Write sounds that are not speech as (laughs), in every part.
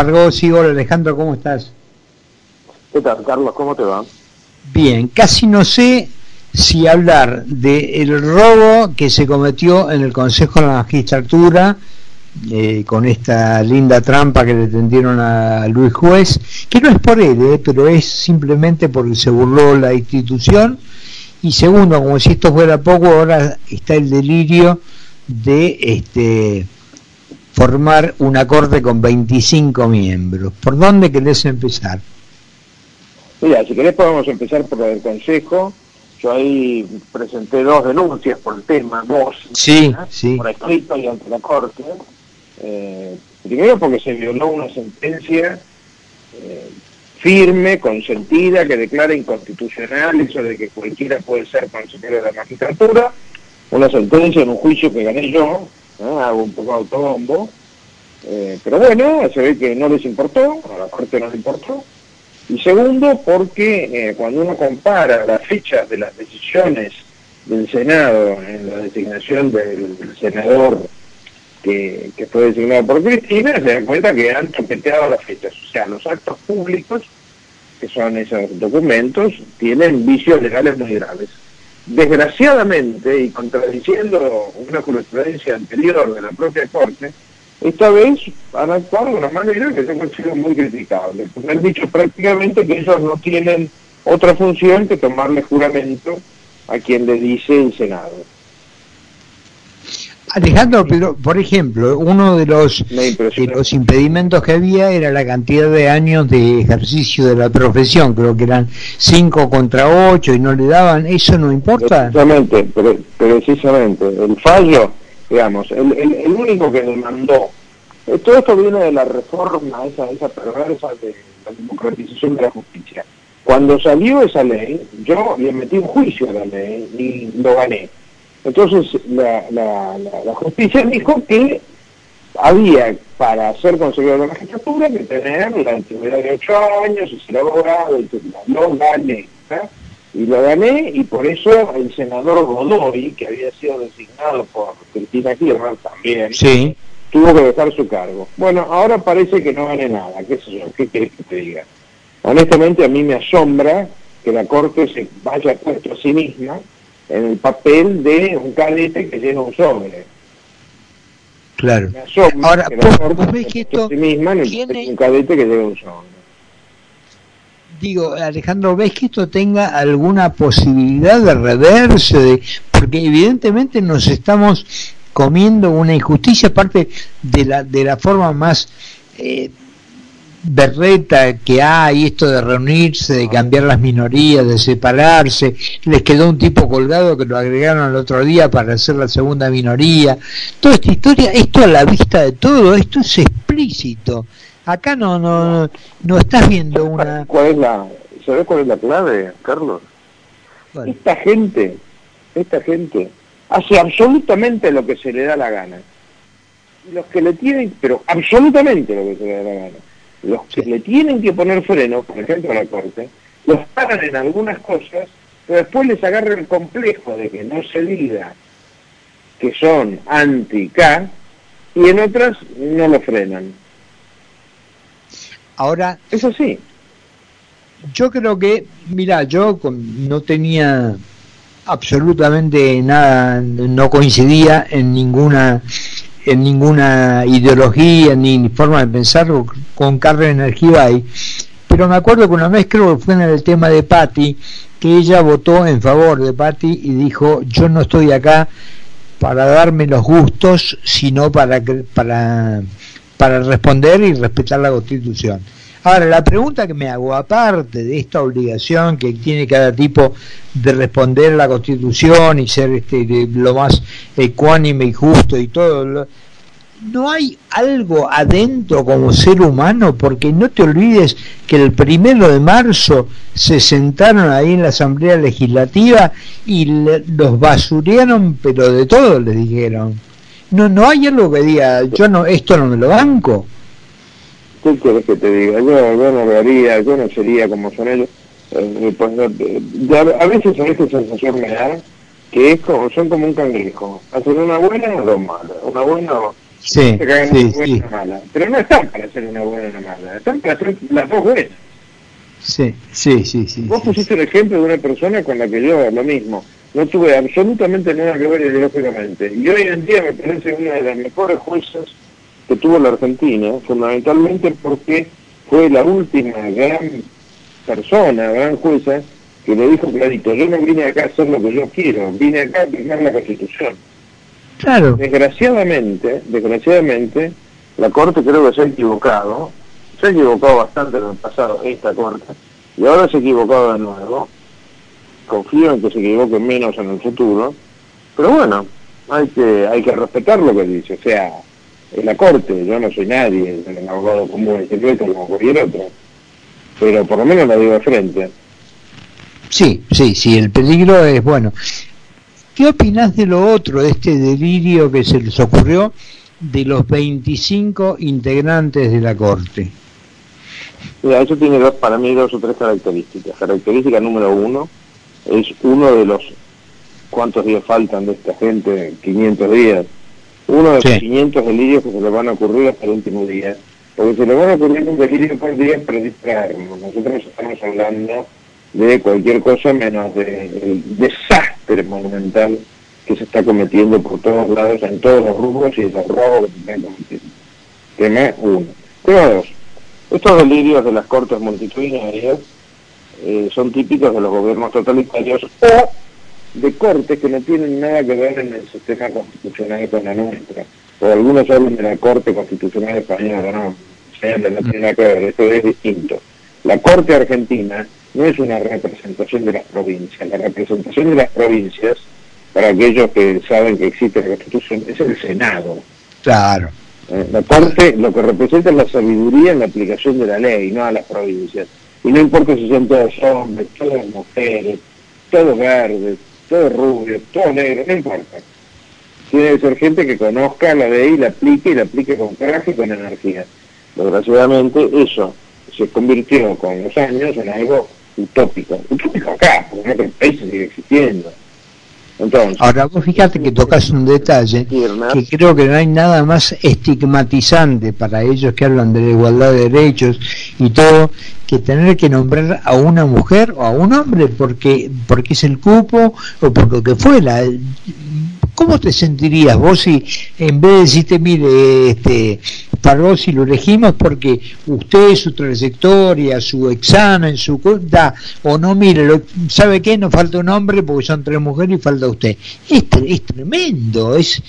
Pargosi, hola Alejandro, ¿cómo estás? ¿Qué tal, Carlos? ¿Cómo te va? Bien, casi no sé si hablar del robo que se cometió en el Consejo de la Magistratura, eh, con esta linda trampa que le tendieron a Luis Juez, que no es por él, eh, pero es simplemente porque se burló la institución. Y segundo, como si esto fuera poco, ahora está el delirio de este formar una corte con 25 miembros. ¿Por dónde querés empezar? Mira, si querés podemos empezar por el Consejo. Yo ahí presenté dos denuncias por el tema, dos, sí, sí. por escrito y ante la Corte. Eh, primero porque se violó una sentencia eh, firme, consentida, que declara inconstitucional eso de que cualquiera puede ser consejero de la magistratura, una sentencia en un juicio que gané yo, hago un poco autobombo, eh, pero bueno, se ve que no les importó, a la Corte no les importó, y segundo, porque eh, cuando uno compara las fechas de las decisiones del Senado en la designación del, senador que, fue designado por Cristina, se da cuenta que han toqueteado las fechas. O sea, los actos públicos, que son esos documentos, tienen vicios legales muy graves. Desgraciadamente, y contradiciendo una jurisprudencia anterior de la propia Corte, esta vez han actuado de una manera que se ha considerado muy criticable, porque han dicho prácticamente que ellos no tienen otra función que tomarle juramento a quien le dice el Senado. Alejandro, pero por ejemplo, uno de los, de los impedimentos que había era la cantidad de años de ejercicio de la profesión, creo que eran cinco contra ocho y no le daban, ¿eso no importa? Precisamente, precisamente, el fallo digamos, el, el, único que demandó, eh, todo esto viene de la reforma, esa, esa perversa de la democratización de la justicia. Cuando salió esa ley, yo le metí un juicio a la ley y lo gané. Entonces la, la, la, justicia dijo que había para ser consejero de la magistratura que tener la antigüedad de ocho años y ser abogado, y lo gané y lo gané y por eso el senador Godoy, que había sido designado por Cristina Kirchner también, sí. tuvo que dejar su cargo. Bueno, ahora parece que no gane nada, qué sé yo, qué querés que te diga. Honestamente a mí me asombra que la Corte se vaya puesto a sí misma en el papel de un cadete que llena un sobre. Claro. Ahora, que Corte se a sí misma en un cadete que llena un sobre digo, Alejandro, ¿ves que esto tenga alguna posibilidad de reverse? De, porque evidentemente nos estamos comiendo una injusticia, aparte de la, de la forma más eh, berreta que hay, esto de reunirse, de cambiar las minorías, de separarse, les quedó un tipo colgado que lo agregaron el otro día para hacer la segunda minoría, toda esta historia, esto a la vista de todo, esto es explícito. Acá no, no, no estás viendo una... ¿Cuál es la, ¿Sabes cuál es la clave, Carlos? Esta gente, esta gente, hace absolutamente lo que se le da la gana. Los que le tienen, pero absolutamente lo que se le da la gana. Los que le tienen que poner freno, por ejemplo a la Corte, los paran en algunas cosas, pero después les agarra el complejo de que no se diga que son anti-K, y en otras no lo frenan. Ahora, eso sí. Yo creo que, mira, yo no tenía absolutamente nada, no coincidía en ninguna en ninguna ideología ni forma de pensar con Carmen Argibay, pero me acuerdo que una vez creo que fue en el tema de Patti, que ella votó en favor de Patti y dijo, yo no estoy acá para darme los gustos, sino para, para para responder y respetar la Constitución. Ahora, la pregunta que me hago, aparte de esta obligación que tiene cada tipo de responder la Constitución y ser este, lo más ecuánime y justo y todo, ¿no hay algo adentro como ser humano? Porque no te olvides que el primero de marzo se sentaron ahí en la Asamblea Legislativa y los basurearon, pero de todo les dijeron no no hay algo que diga yo no esto no me lo banco ¿qué quieres que te diga? yo, yo no lo haría yo no sería como son ellos eh, pues, a veces a veces sensación me da que es como, son como un cangrejo hacen una buena o dos malas una buena Sí, sí, una buena y sí. una mala. Pero no están para hacer una buena y una mala, están para hacer las dos buenas. Sí, sí, sí, sí. Vos pusiste el ejemplo de una persona con la que yo, lo mismo, no tuve absolutamente nada que ver ideológicamente. Y hoy en día me parece una de las mejores juezas que tuvo la Argentina, fundamentalmente porque fue la última gran persona, gran jueza, que le dijo clarito, yo no vine acá a hacer lo que yo quiero, vine acá a aplicar la Constitución. Claro, Desgraciadamente, desgraciadamente, la Corte creo que se ha equivocado, se ha equivocado bastante en el pasado esta Corte, y ahora se ha equivocado de nuevo. Confío en que se equivoque menos en el futuro, pero bueno, hay que, hay que respetar lo que dice, o sea, es la Corte, yo no soy nadie, un abogado común y secreto como cualquier otro, pero por lo menos la digo de frente. sí, sí, sí, el peligro es bueno. ¿Qué opinás de lo otro, de este delirio que se les ocurrió de los 25 integrantes de la Corte? Mira, eso tiene dos, para mí dos o tres características. Característica número uno es uno de los cuántos días faltan de esta gente, 500 días. Uno de los Sí. 500 delirios que se le van a ocurrir hasta el último día. Porque se le van a ocurrir un delirio por día para distraernos. Nosotros estamos hablando de cualquier cosa menos del desastre monumental que se está cometiendo por todos lados, en todos los rubros y de los robos que se están cometiendo. Tema uno. Tema dos. Estos delirios de las cortes multitudinarias eh, son típicos de los gobiernos totalitarios o de cortes que no tienen nada que ver en el sistema constitucional con la nuestra. O algunos hablan de la Corte Constitucional Española, no, no tiene nada que ver, esto es distinto. La Corte Argentina no es una representación de las provincias, la representación de las provincias, para aquellos que saben que existe la Constitución, es el Senado. Claro, Eh, La Corte lo que representa es la sabiduría en la aplicación de la ley, no a las provincias. Y no importa si son todos hombres, todas mujeres, todos verdes, todos rubios, todos negros, no importa. Tiene que ser gente que conozca la ley, la aplique y la aplique con coraje y con energía. Desgraciadamente eso se convirtió con los años en algo utópico. Utópico acá, porque otros países sigue existiendo. Entonces, Ahora vos fíjate que tocas un detalle que creo que no hay nada más estigmatizante para ellos que hablan de la igualdad de derechos y todo que tener que nombrar a una mujer o a un hombre porque porque es el cupo o por lo que fuera. ¿Cómo te sentirías vos si en vez de decirte, mire, este, para vos si lo elegimos porque usted, su trayectoria, su examen, su da o no, mire, lo, ¿sabe qué? Nos falta un hombre porque son tres mujeres y falta usted. Es, es tremendo. es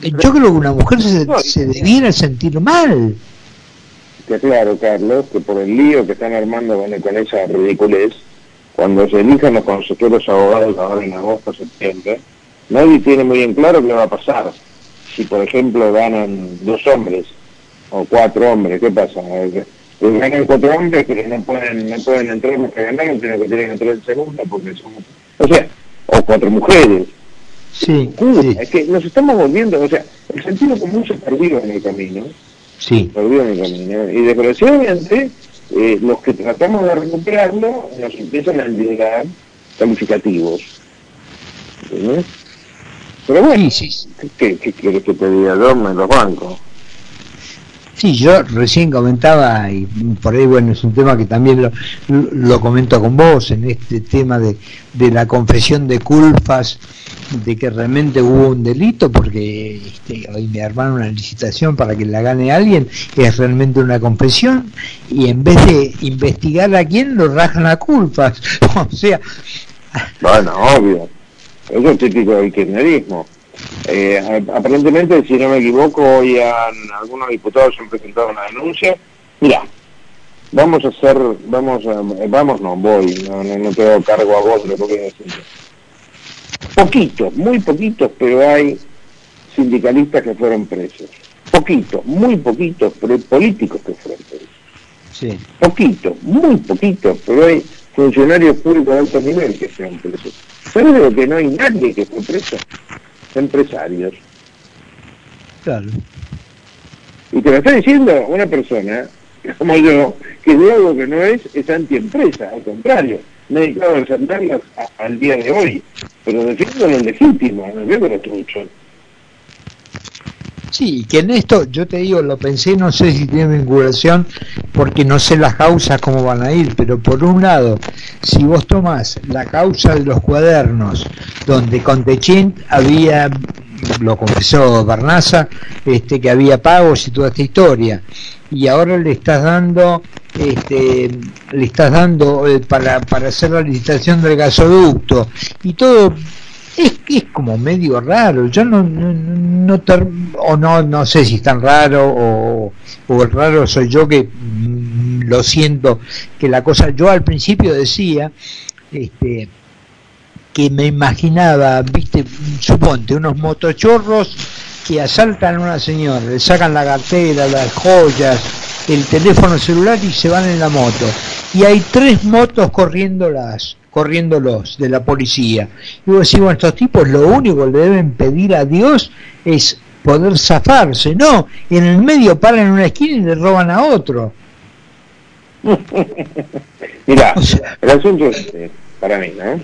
Yo creo que una mujer se, se debiera sentir mal. que claro, Carlos, que por el lío que están armando con, con esa ridiculez, cuando se elijan los consejeros abogados ahora en agosto, septiembre, nadie tiene muy en claro qué va a pasar. Si, por ejemplo, ganan dos hombres o cuatro hombres, ¿qué pasa? Eh, eh, ganan cuatro hombres, pero no pueden no pueden entrar los que ganaron, sino que tienen que entrar en segunda porque son... O sea, o cuatro mujeres. Sí, sí, Es que nos estamos volviendo, o sea, el sentido común se perdió en el camino sí. perdió en el camino. Y desgraciadamente, eh, los que tratamos de recuperarlo nos empiezan a entregar calificativos. Pero bueno, Sí, sí, ¿qué, qué quieres que te diga? Yo me los banco. Sí, yo recién comentaba, y por ahí, bueno, es un tema que también lo, lo comento con vos, en este tema de, de la confesión de culpas, de que realmente hubo un delito, porque este, hoy me armaron una licitación para que la gane alguien, es realmente una confesión, y en vez de investigar a quién, lo rajan a culpas. (laughs) O sea, Bueno, obvio. Eso es típico del kirchnerismo. Eh, ap- aparentemente, si no me equivoco, hoy han, algunos diputados han presentado una denuncia. Mira, vamos a hacer, vamos a, eh, vamos no, voy, no, no, no te hago cargo a vos de lo que voy a decir. Poquitos, muy poquitos, pero hay sindicalistas que fueron presos. Poquitos, muy poquitos, pero hay políticos que fueron presos. sí, Poquito, muy poquito, pero hay funcionarios públicos de alto nivel que sean presos. ¿Sabes lo que no hay nadie que fue preso? Empresarios. claro. Y te lo está diciendo una persona, como yo, que de algo que no es, es antiempresa, al contrario, me he dedicado a defenderlas al día de hoy, pero defiendo lo legítimo, no defiendo lo trucho. Sí, que en esto, yo te digo, lo pensé, no sé si tiene vinculación, porque no sé las causas cómo van a ir, pero por un lado, si vos tomás la causa de los cuadernos, donde con Techint había, lo confesó Barnaza, este, que había pagos y toda esta historia, y ahora le estás dando este, le estás dando eh, para, para hacer la licitación del gasoducto y todo es, es como medio raro. Yo no, no, no o no, no sé si es tan raro o, o raro soy yo que mm, lo siento que la cosa. Yo al principio decía, este, que me imaginaba, viste, suponte, unos motochorros que asaltan a una señora, le sacan la cartera, las joyas, el teléfono celular y se van en la moto. Y hay tres motos corriéndolas corriéndolos de la policía. Y vos decís, bueno, estos tipos lo único que le deben pedir a Dios es poder zafarse, no, en el medio paran en una esquina y le roban a otro. (laughs) Mira, el asunto es, eh, para mí, ¿no?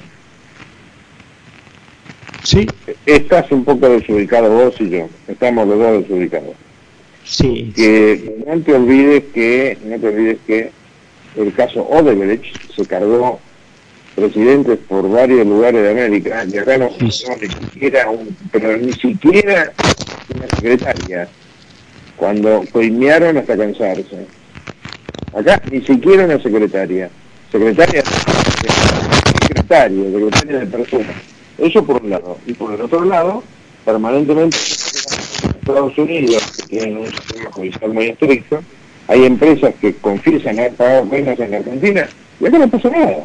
Sí. Estás un poco desubicado vos y yo, estamos los dos desubicados. Sí. Que no te olvides que, no te olvides que el caso Odebrecht se cargó presidentes por varios lugares de América, y acá no, ni siquiera un, pero ni siquiera una secretaria, cuando coimearon hasta cansarse. Acá ni siquiera una secretaria, secretaria, secretaria, secretaria de personas. Eso por un lado. Y por el otro lado, permanentemente en Estados Unidos, que tienen un sistema judicial muy estricto, hay empresas que confiesan haber pagado penas en la Argentina y acá no pasa nada.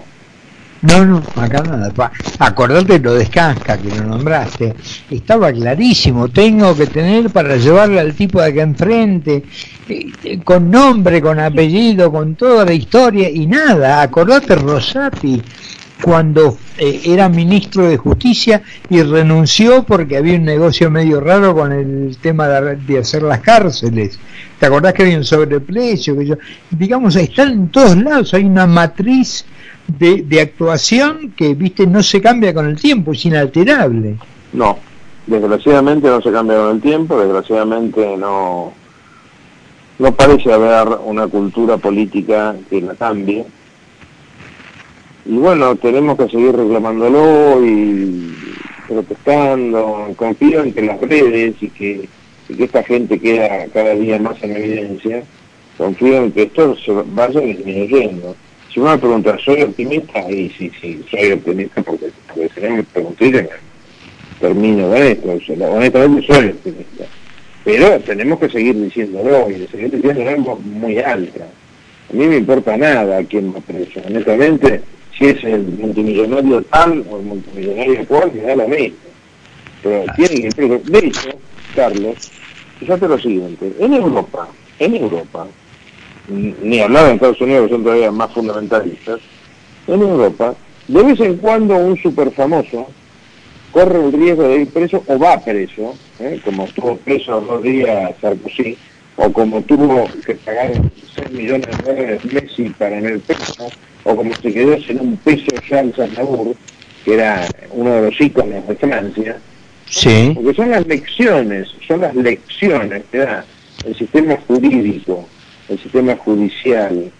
No, no, acá nada. Acordate lo de Skanska que lo nombraste. Estaba clarísimo. Tengo que tener para llevarle al tipo de acá enfrente, eh, eh, con nombre, con apellido, con toda la historia y nada. Acordate Rosati cuando eh, era ministro de Justicia y renunció porque había un negocio medio raro con el tema de, hacer las cárceles. ¿Te acordás que había un sobreprecio? Que yo, digamos, están en todos lados. Hay una matriz de, actuación que, viste, no se cambia con el tiempo, es inalterable. No, desgraciadamente no se cambia con el tiempo, desgraciadamente no, no parece haber una cultura política que la cambie. Y bueno, tenemos que seguir reclamándolo y protestando. Confío en que las redes y que, y que esta gente queda cada día más en evidencia. Confío en que esto se vaya disminuyendo. Si uno me pregunta, ¿soy optimista? Y sí, sí, soy optimista porque, porque si no me pregunté, termino con esto. honestamente soy optimista. Pero tenemos que seguir diciéndolo y seguir diciéndolo algo muy alto. A mí me importa nada a quién va preso. Honestamente, si es el multimillonario tal o el multimillonario cual, me da lo mismo. Pero tiene que. De hecho, Carlos, fíjate lo siguiente. En Europa, en Europa, ni hablar en Estados Unidos, que son todavía más fundamentalistas, en Europa, de vez en cuando un super famoso corre el riesgo de ir preso o va preso, ¿eh? como estuvo preso dos días Sarkozy, o como tuvo que pagar 6 millones de dólares Messi para en el peso, o como se quedó sin un peso Charles Aznavour, que era uno de los íconos de Francia, sí. porque son las lecciones, son las lecciones que da el sistema jurídico el sistema judicial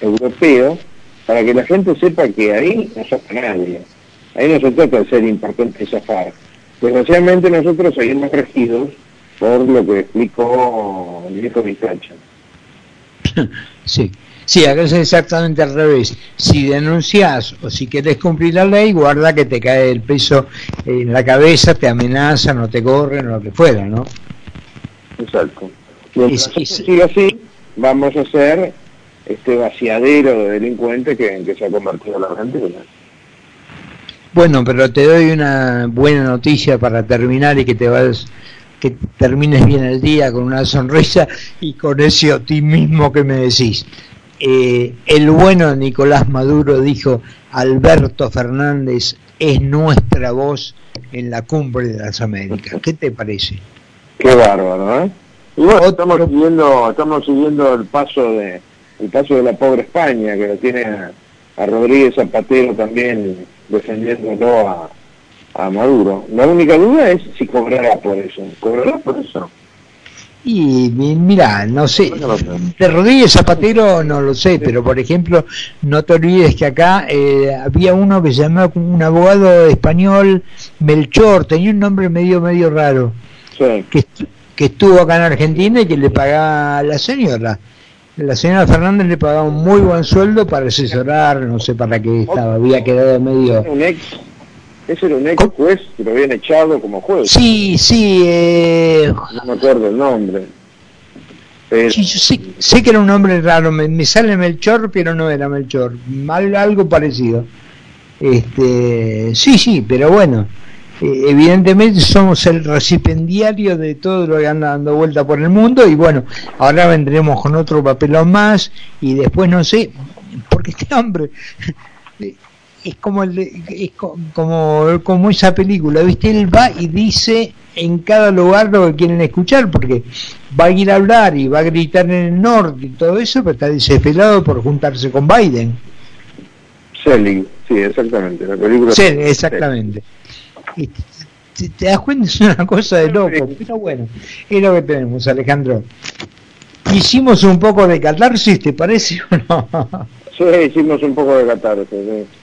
europeo para que la gente sepa que ahí no zafa nadie. Ahí no se trata de ser importante zafar. Desgraciadamente nosotros seguimos regidos por lo que explicó el viejo Vizcacha. (laughs) Sí, sí, acá es exactamente al revés. Si denuncias o si quieres cumplir la ley, guarda que te cae el peso en la cabeza, te amenazan o te corren o lo que fuera, ¿no? Exacto. Y sigue así, vamos a hacer este vaciadero de delincuentes que, en que se ha convertido la Argentina. Bueno, pero te doy una buena noticia para terminar y que te vas que termines bien el día con una sonrisa y con ese optimismo que me decís. Eh, el bueno Nicolás Maduro dijo, Alberto Fernández es nuestra voz en la cumbre de las Américas. ¿Qué te parece? Qué bárbaro, ¿eh? Y bueno, estamos siguiendo, estamos siguiendo el paso de el paso de la pobre España, que lo tiene a, Rodríguez Zapatero también defendiéndolo a, a Maduro. La única duda es si cobrará por eso. ¿Cobrará por eso? Y mira, no sé, de Rodríguez Zapatero no lo sé, pero por ejemplo, no te olvides que acá eh, había uno que se llamaba un abogado español, Melchor, tenía un nombre medio medio raro, que, que estuvo acá en Argentina y que le pagaba a la señora. La señora Fernández le pagaba un muy buen sueldo para asesorar, no sé para qué estaba, había quedado medio... Un ex ese era un ex juez que lo habían echado como juez. Sí, sí. Eh... No me acuerdo el nombre. Sí, yo sé, que era un nombre raro, me, sale Melchor, pero no era Melchor, algo parecido. Este, sí, sí, pero bueno, eh, evidentemente somos el recipendiario de todo lo que anda dando vuelta por el mundo y bueno, ahora vendremos con otro papelón más y después no sé, porque este hombre (laughs) es como el es como como esa película viste él va y dice en cada lugar lo que quieren escuchar porque va a ir a hablar y va a gritar en el norte y todo eso pero está desesperado por juntarse con Biden. Selling sí exactamente la película sí exactamente y te, das cuenta es una cosa de loco pero bueno es lo que tenemos Alejandro hicimos un poco de catarsis te parece o no Sí, hicimos un poco de catarsis.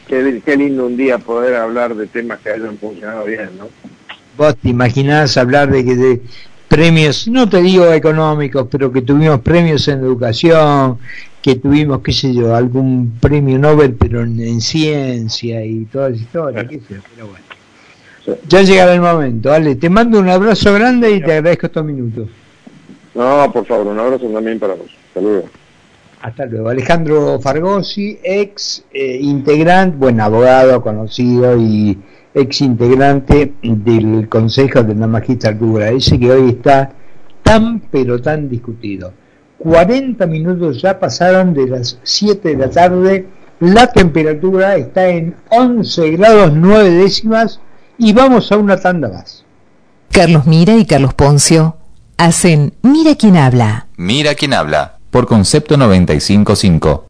Qué, lindo un día poder hablar de temas que hayan funcionado bien, ¿no? Vos te imaginás hablar de que de premios, no te digo económicos, pero que tuvimos premios en educación, que tuvimos, qué sé yo, algún premio Nobel, pero en, ciencia y toda esa historia, qué sé, pero bueno. Ya llegará el momento, vale. Te mando un abrazo grande y te agradezco estos minutos. No, por favor, un abrazo también para vos. Saludos. Hasta luego. Alejandro Fargosi, ex eh, integrante, buen abogado conocido y ex integrante del Consejo de la Magistratura, ese que hoy está tan pero tan discutido. 40 minutos ya pasaron de las 7 de la tarde, la temperatura está en 11 grados 9 décimas y vamos a una tanda más. Carlos Mira y Carlos Poncio hacen Mira quién habla. Mira quién habla por concepto 955.